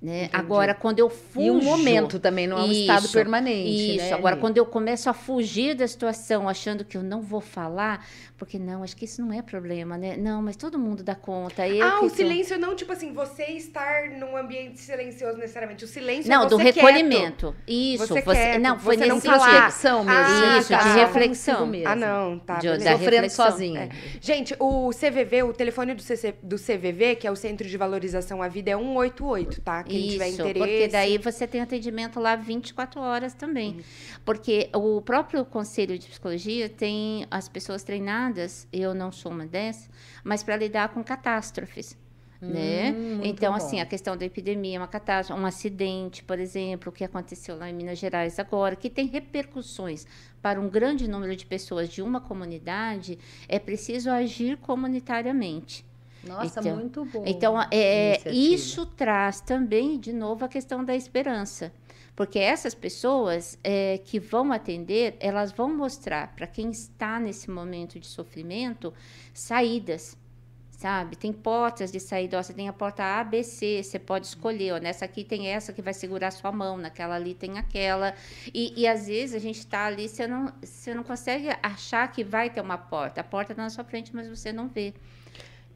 Né? Agora, quando eu fujo... E um momento também, não é um estado Isso, permanente. Isso. né, Agora, quando eu começo a fugir da situação, achando que eu não vou falar, porque não, acho que isso não é problema, né? Não, mas todo mundo dá conta. Eu ah, que o tô- silêncio não, tipo assim, você estar num ambiente silencioso necessariamente. O silêncio é Não, você do quieto. recolhimento. Isso. Você Você, quieto, não, foi você não nesse falar. sentido. reflexão mesmo. Ah, Isso, tá. de reflexão. mesmo. Ah, não, tá. De- da Sofrendo reflexão. sozinho. É. Gente, o CVV, o telefone do, CC do CVV, que é o Centro de Valorização à Vida, é 188, tá? Quem Isso, tiver interesse. porque daí você tem atendimento lá 24 horas também. Porque o próprio Conselho de Psicologia tem as pessoas treinadas, eu não sou uma dessas, mas para lidar com catástrofes. Né? Hum, Então, bom. assim, a questão da epidemia, uma catástrofe, um acidente, por exemplo, que aconteceu lá em Minas Gerais agora, que tem repercussões para um grande número de pessoas de uma comunidade, é preciso agir comunitariamente. Nossa, Então- muito bom. Então, é, iniciativa. isso traz também, de novo, a questão da esperança. Porque essas pessoas é, que vão atender, elas vão mostrar para quem está nesse momento de sofrimento saídas. Sabe? Tem portas de saída. Ó, você tem a porta A, B, C. Você pode escolher. Ó, nessa aqui tem essa que vai segurar sua mão. Naquela ali tem aquela. E, e às vezes a gente está ali, você não, você não consegue achar que vai ter uma porta. A porta está na sua frente, mas você não vê.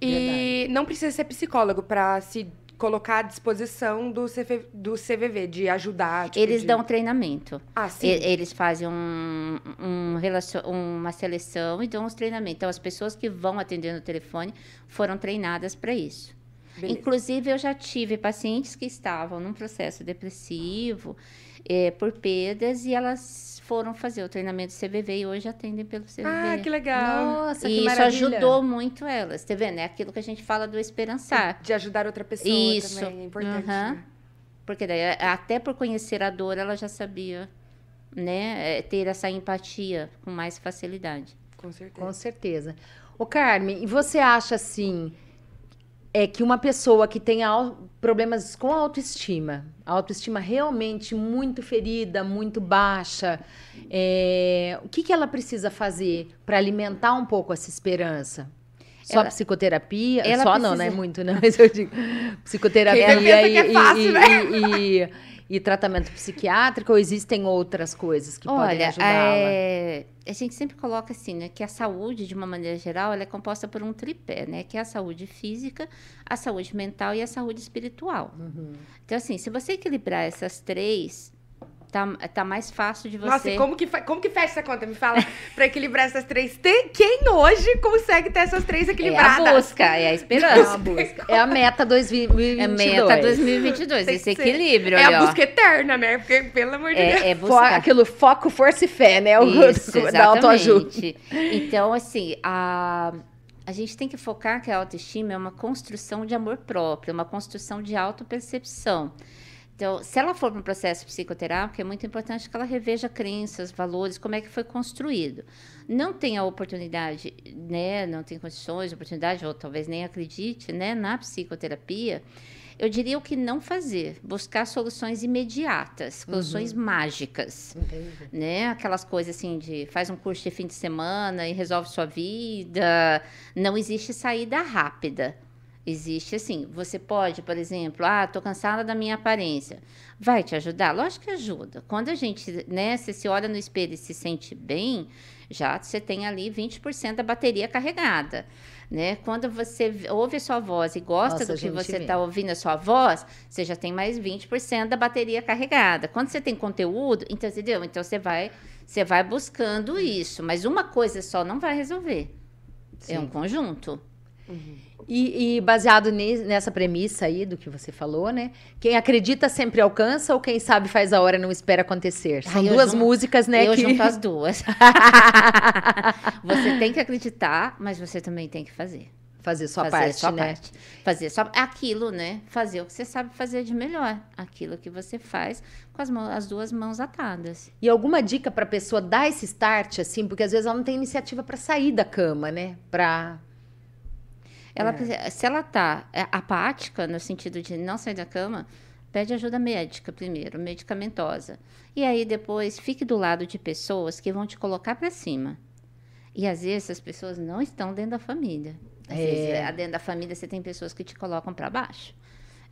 E não precisa ser psicólogo pra se colocar à disposição do, CV, do CVV, de ajudar. tipo, Eles de- dão treinamento. Ah, sim. E- Eles fazem um, um relacio- uma seleção e dão os treinamentos. Então, as pessoas que vão atender no telefone foram treinadas para isso. Beleza. Inclusive, eu já tive pacientes que estavam num processo depressivo eh, por perdas e elas foram fazer o treinamento CVV e hoje atendem pelo CVV. Ah, que legal. Nossa, que e isso maravilha. ajudou muito elas, tá vendo? É aquilo que a gente fala do esperançar. De ajudar outra pessoa Isso. também. É importante. Aham. né? Porque daí, até por conhecer a dor, ela já sabia, né, eh, ter essa empatia com mais facilidade. Com certeza. Com certeza. Ô, Carmen, e você acha assim é que uma pessoa que tem problemas com a autoestima, a autoestima realmente muito ferida, muito baixa, é, o que, que ela precisa fazer para alimentar um pouco essa esperança? Só Ela- psicoterapia? ela Só não, precisa- né? Muito não, mas eu digo psicoterapia e, que é fácil, e- né? e- e- e tratamento psiquiátrico ou existem outras coisas que podem Olha, ajudá-la? é, a gente sempre coloca assim, né, que a saúde, de uma maneira geral, ela é composta por um tripé, né, que é a saúde física, a saúde mental e a saúde espiritual. Uhum. Então, assim, se você equilibrar essas três, tá, tá mais fácil de você... Nossa, e como que, como que fecha essa conta? Me fala, [laughs] pra equilibrar essas três. Tem, quem hoje consegue ter essas três É equilibradas? a busca, é a É a esperança. busca. É a meta 2022. É meta 2022, Tem que esse ser- equilíbrio É ali, a ó. busca eterna, né? Porque, pelo amor de Deus. É, é Fo buscar. aquilo foco, força e fé, né? O Isso, [laughs] da autoajuda. exatamente. Então, assim, a, a gente tem que focar que a autoestima é uma construção de amor próprio, uma construção de autopercepção. Então, se ela for para um processo psicoterápico, é muito importante que ela reveja crenças, valores, como é que foi construído. Não tem a oportunidade, né, não tem condições, oportunidade, ou talvez nem acredite, né, na psicoterapia, eu diria o que não fazer, buscar soluções imediatas, soluções mágicas né? Aquelas coisas assim de faz um curso de fim de semana e resolve sua vida. Não existe saída rápida. Existe assim, você pode, por exemplo, ah, tô cansada da minha aparência. Vai te ajudar? Lógico que ajuda. Quando a gente, né, você se olha no espelho e se sente bem, já você tem ali 20% da bateria carregada. Né? Quando você ouve a sua voz e gosta Nossa, do que você está ouvindo a sua voz, você já tem mais 20% da bateria carregada. Quando você tem conteúdo, então, entendeu? Então você vai, você vai buscando isso, mas uma coisa só não vai resolver. É um conjunto. E, e baseado nessa premissa aí do que você falou, né? Quem acredita sempre alcança ou quem sabe faz a hora e não espera acontecer? São Ai, duas junto- músicas, né? Eu que... junto as [laughs] duas. [laughs] você tem que acreditar, mas você também tem que fazer. Fazer sua fazer parte, sua né? parte. Fazer só aquilo, né? Fazer o que você sabe fazer de melhor. Aquilo que você faz com as, mãos, as duas mãos atadas. E alguma dica pra pessoa dar esse start, assim? Porque às vezes ela não tem iniciativa pra sair da cama, né? Pra... Ela, precisa- Se ela tá é, apática, no sentido de não sair da cama, pede ajuda médica primeiro, medicamentosa. E aí depois fique do lado de pessoas que vão te colocar para cima. E às vezes essas pessoas não estão dentro da família. Às É. vezes, é, dentro da família você tem pessoas que te colocam para baixo.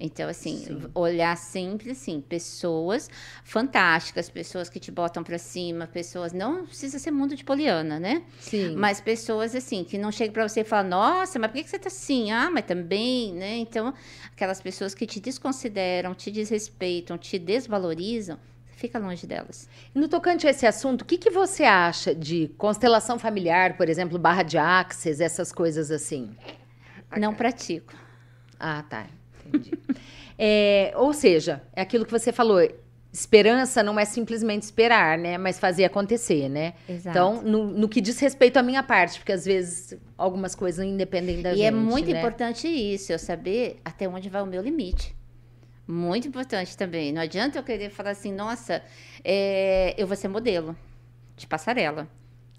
Então, assim, Sim. olhar sempre, assim, pessoas fantásticas, pessoas que te botam para cima, pessoas. Não precisa ser mundo de poliana, né? Sim. Mas pessoas assim, que não chegam para você e falam, nossa, mas por que que você tá assim? Ah, mas também, né? Então, aquelas pessoas que te desconsideram, te desrespeitam, te desvalorizam, fica longe delas. No tocante a esse assunto, o que, que você acha de constelação familiar, por exemplo, barra de axis, essas coisas assim? Não pratico. Ah, tá. Entendi. É, ou seja, é aquilo que você falou. Esperança não é simplesmente esperar, né? Mas fazer acontecer, né? Exato. Então, no, no que diz respeito à minha parte, porque às vezes algumas coisas independem da e gente. é muito né? importante isso, eu saber até onde vai o meu limite. Muito importante também. Não adianta eu querer falar assim, nossa, é, eu vou ser modelo de passarela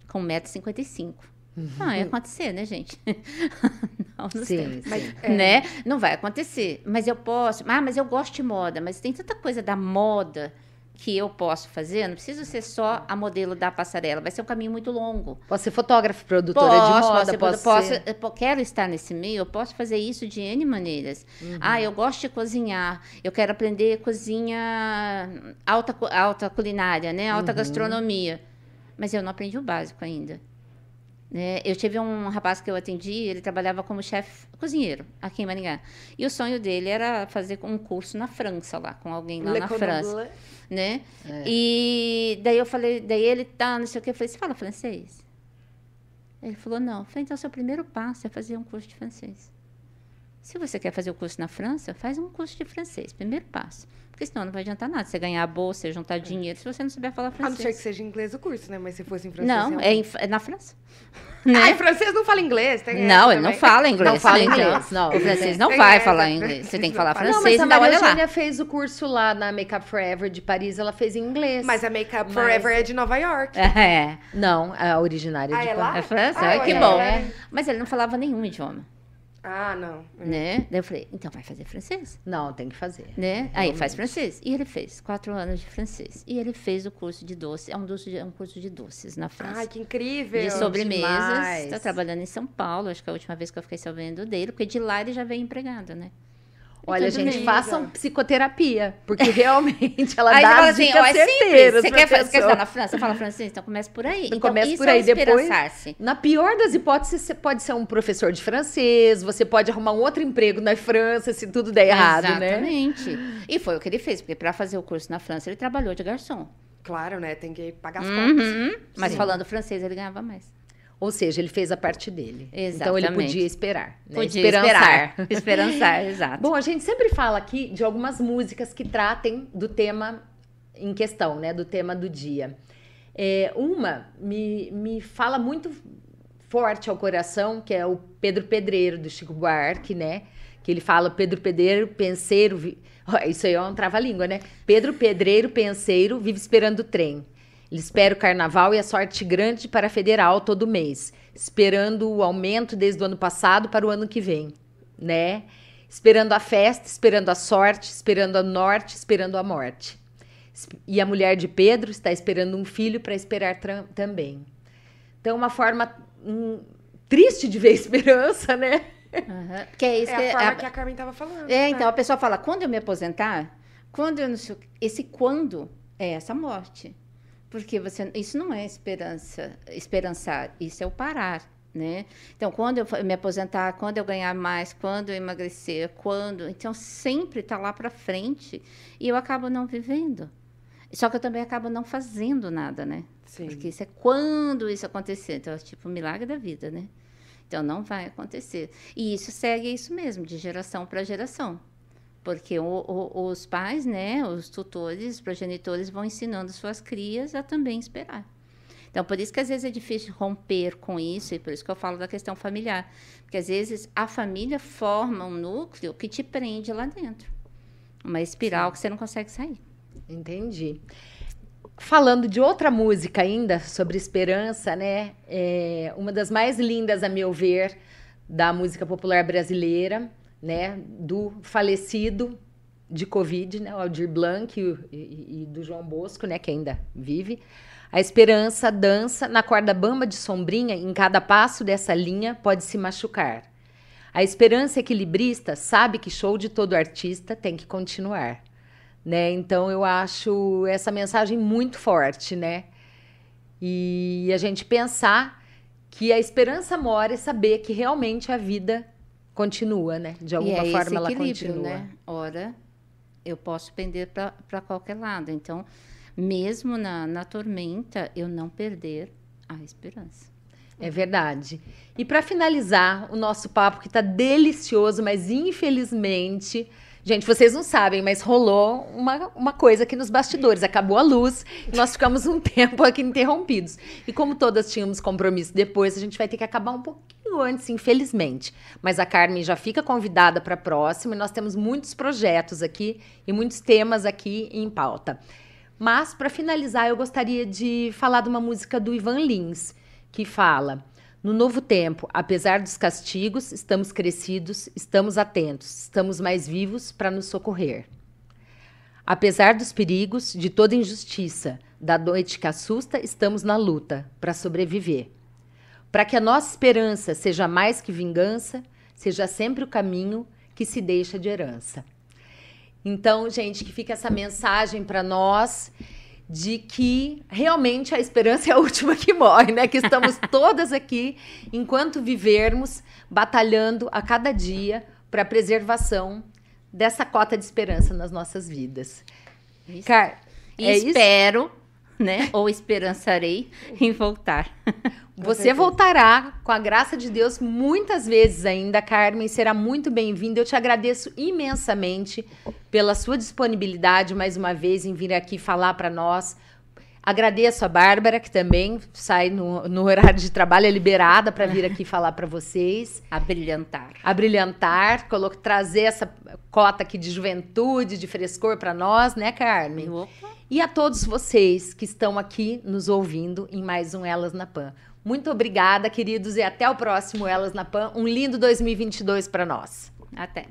com 1,55m. Não, ia acontecer, né, gente? [laughs] não, não sei. Sim, é, Né? Não vai acontecer. Mas eu posso. Ah, mas eu gosto de moda. Mas tem tanta coisa da moda que eu posso fazer. Não preciso ser só a modelo da passarela. Vai ser um caminho muito longo. Posso ser fotógrafa, produtora de moda, eu posso, posso, ser... eu po- quero estar nesse meio, eu posso fazer isso de N maneiras. Uhum. Ah, eu gosto de cozinhar, eu quero aprender cozinha alta, alta culinária, né? Uhum. Alta gastronomia. Mas eu não aprendi o básico ainda. Né? Eu tive um rapaz que eu atendi, ele trabalhava como chefe cozinheiro aqui em Maringá. E o sonho dele era fazer um curso na França lá, com alguém lá Le na França Bleu. né? É. E daí eu falei, daí ele tá, não sei o que, eu falei, você fala francês? Ele falou, não. Eu falei, então seu primeiro passo é fazer um curso de francês. Se você quer fazer o curso na França, faz um curso de francês, primeiro passo. Porque senão não vai adiantar nada. Você ganhar a bolsa, você juntar dinheiro, se você não souber falar A não ser francês. que seja em inglês o curso, né? Mas se fosse em francês... Não, é, é, em- é na França. Ai, francês não fala inglês, tem Não, ele não fala inglês. Não fala né? inglês, não. O francês não Tem vai essa, falar né? inglês. Você tem que Não falar fala. Não, francês, mas a Maria. Eugênia fez o curso lá na Makeup Forever de Paris, ela fez em inglês. Mas a Makeup Mas- Forever é de Nova York. [laughs] É. Não, a originária Ah, de é Paris. lá? É França? Ah, eu que bom. era- Mas ele não falava nenhum idioma, Ah, não. né? Daí eu falei, então vai fazer francês. Não, tem que fazer. né? Aí faz francês. E ele fez quatro anos de francês. E ele fez o curso de doce. É um, doce de- é um curso de doces na França. Ai, que incrível. de sobremesas. Está trabalhando em São Paulo. Acho que é a última vez que eu fiquei sabendo dele. Porque de lá ele já veio empregado, né? Olha, tudo gente, façam psicoterapia, porque [laughs] realmente ela Aí dá você fala as assim, dicas ó, é certeiras Você quer, você quer pessoa. estar na França? Fala francês? Então começa por aí. Então, Começa por é aí, o depois-. Na pior das hipóteses, você pode ser um professor de francês, você pode arrumar um outro emprego na França se tudo der errado, né? Exatamente. E foi o que ele fez. Porque para fazer o curso na França, ele trabalhou de garçom. Claro, né? Tem que pagar as contas. Uhum. Mas Sim. falando francês, ele ganhava mais. Ou seja, ele fez a parte dele. Então ele Exatamente. podia esperar. Né? Podia Esperançar. esperar. [laughs] Esperançar, exato. Bom, a gente sempre fala aqui de algumas músicas que tratem do tema em questão, né? Do tema do dia. É, uma me, me fala muito forte ao coração, que é o Pedro Pedreiro, do Chico Buarque, né? Que ele fala Pedro Pedreiro, penseiro... vi- [laughs] Isso aí é um trava-língua, né? Pedro Pedreiro, penseiro, vive esperando o trem. Ele espera o carnaval e a sorte grande para a federal todo mês, esperando o aumento desde o ano passado para o ano que vem, né? Esperando a festa, esperando a sorte, esperando a norte, esperando a morte. E a mulher de Pedro está esperando um filho para esperar também. Então, uma forma hum, triste de ver a [laughs] esperança, né? Aham. Porque é isso É que a forma a- que a Carmen tava falando. É, então né? a pessoa fala, quando eu me aposentar, quando eu não sei. Esse quando é essa morte. Porque você, isso não é esperança, esperançar, isso é o parar, né? Então, quando eu me aposentar, quando eu ganhar mais, quando eu emagrecer, quando... Então, sempre está lá para frente e eu acabo não vivendo. Só que eu também acabo não fazendo nada, né? Sim. Porque isso é quando isso acontecer. Então, é tipo o milagre da vida, né? Então, não vai acontecer. E isso segue isso mesmo, de geração para geração. Porque o- o- os pais, né, os tutores, os progenitores vão ensinando suas crias a também esperar. Então, por isso que às vezes é difícil romper com isso, e por isso que eu falo da questão familiar. Porque às vezes a família forma um núcleo que te prende lá dentro. Uma espiral que você não consegue sair. Entendi. Falando de outra música ainda, sobre esperança, né? É uma das mais lindas, a meu ver, da música popular brasileira, né? Do falecido de Covid, né? O Aldir Blanc e, e- e do João Bosco, né? Que ainda vive. A esperança dança na corda bamba de sombrinha, em cada passo dessa linha pode se machucar. A esperança equilibrista sabe que show de todo artista tem que continuar né? Então eu acho essa mensagem muito forte, né? E a gente pensar que a esperança mora é saber que realmente a vida continua, né? De alguma é forma ela continua. né? Ora, eu posso pender para qualquer lado. Então, mesmo na, na tormenta, eu não perder a esperança. É verdade. E para finalizar o nosso papo, que tá delicioso, mas infelizmente. Gente, vocês não sabem, mas rolou uma, uma coisa aqui nos bastidores. Acabou a luz e nós ficamos um [laughs] tempo aqui interrompidos. E como todas tínhamos compromisso depois, a gente vai ter que acabar um pouquinho antes, infelizmente. Mas a Carmen já fica convidada para a próxima e nós temos muitos projetos aqui e muitos temas aqui em pauta. Mas, para finalizar, eu gostaria de falar de uma música do Ivan Lins, que fala. No novo tempo, apesar dos castigos, estamos crescidos, estamos atentos, estamos mais vivos para nos socorrer. Apesar dos perigos, de toda injustiça, da noite que assusta, estamos na luta para sobreviver. Para que a nossa esperança seja mais que vingança, seja sempre o caminho que se deixa de herança. Então, gente, que fica essa mensagem para nós de que realmente a esperança é a [laughs] última que morre, né? Que estamos [laughs] todas aqui, enquanto vivermos, batalhando a cada dia para a preservação dessa cota de esperança nas nossas vidas. Isso. Car E é isso? espero, né? Ou esperançarei em voltar. [laughs] Você voltará, com a graça de Deus, muitas vezes ainda, Carmen. Será muito bem-vinda. Eu te agradeço imensamente pela sua disponibilidade, mais uma vez, em vir aqui falar para nós. Agradeço a Bárbara, que também sai no, no horário de trabalho, é liberada para vir aqui falar para vocês. A brilhantar. A brilhantar, colo- trazer essa cota aqui de juventude, de frescor para nós, né, Carmen? Opa. E a todos vocês que estão aqui nos ouvindo em mais um Elas na Pan. Muito obrigada, queridos, e até o próximo Elas na Pan. Um lindo 2022 para nós. Até.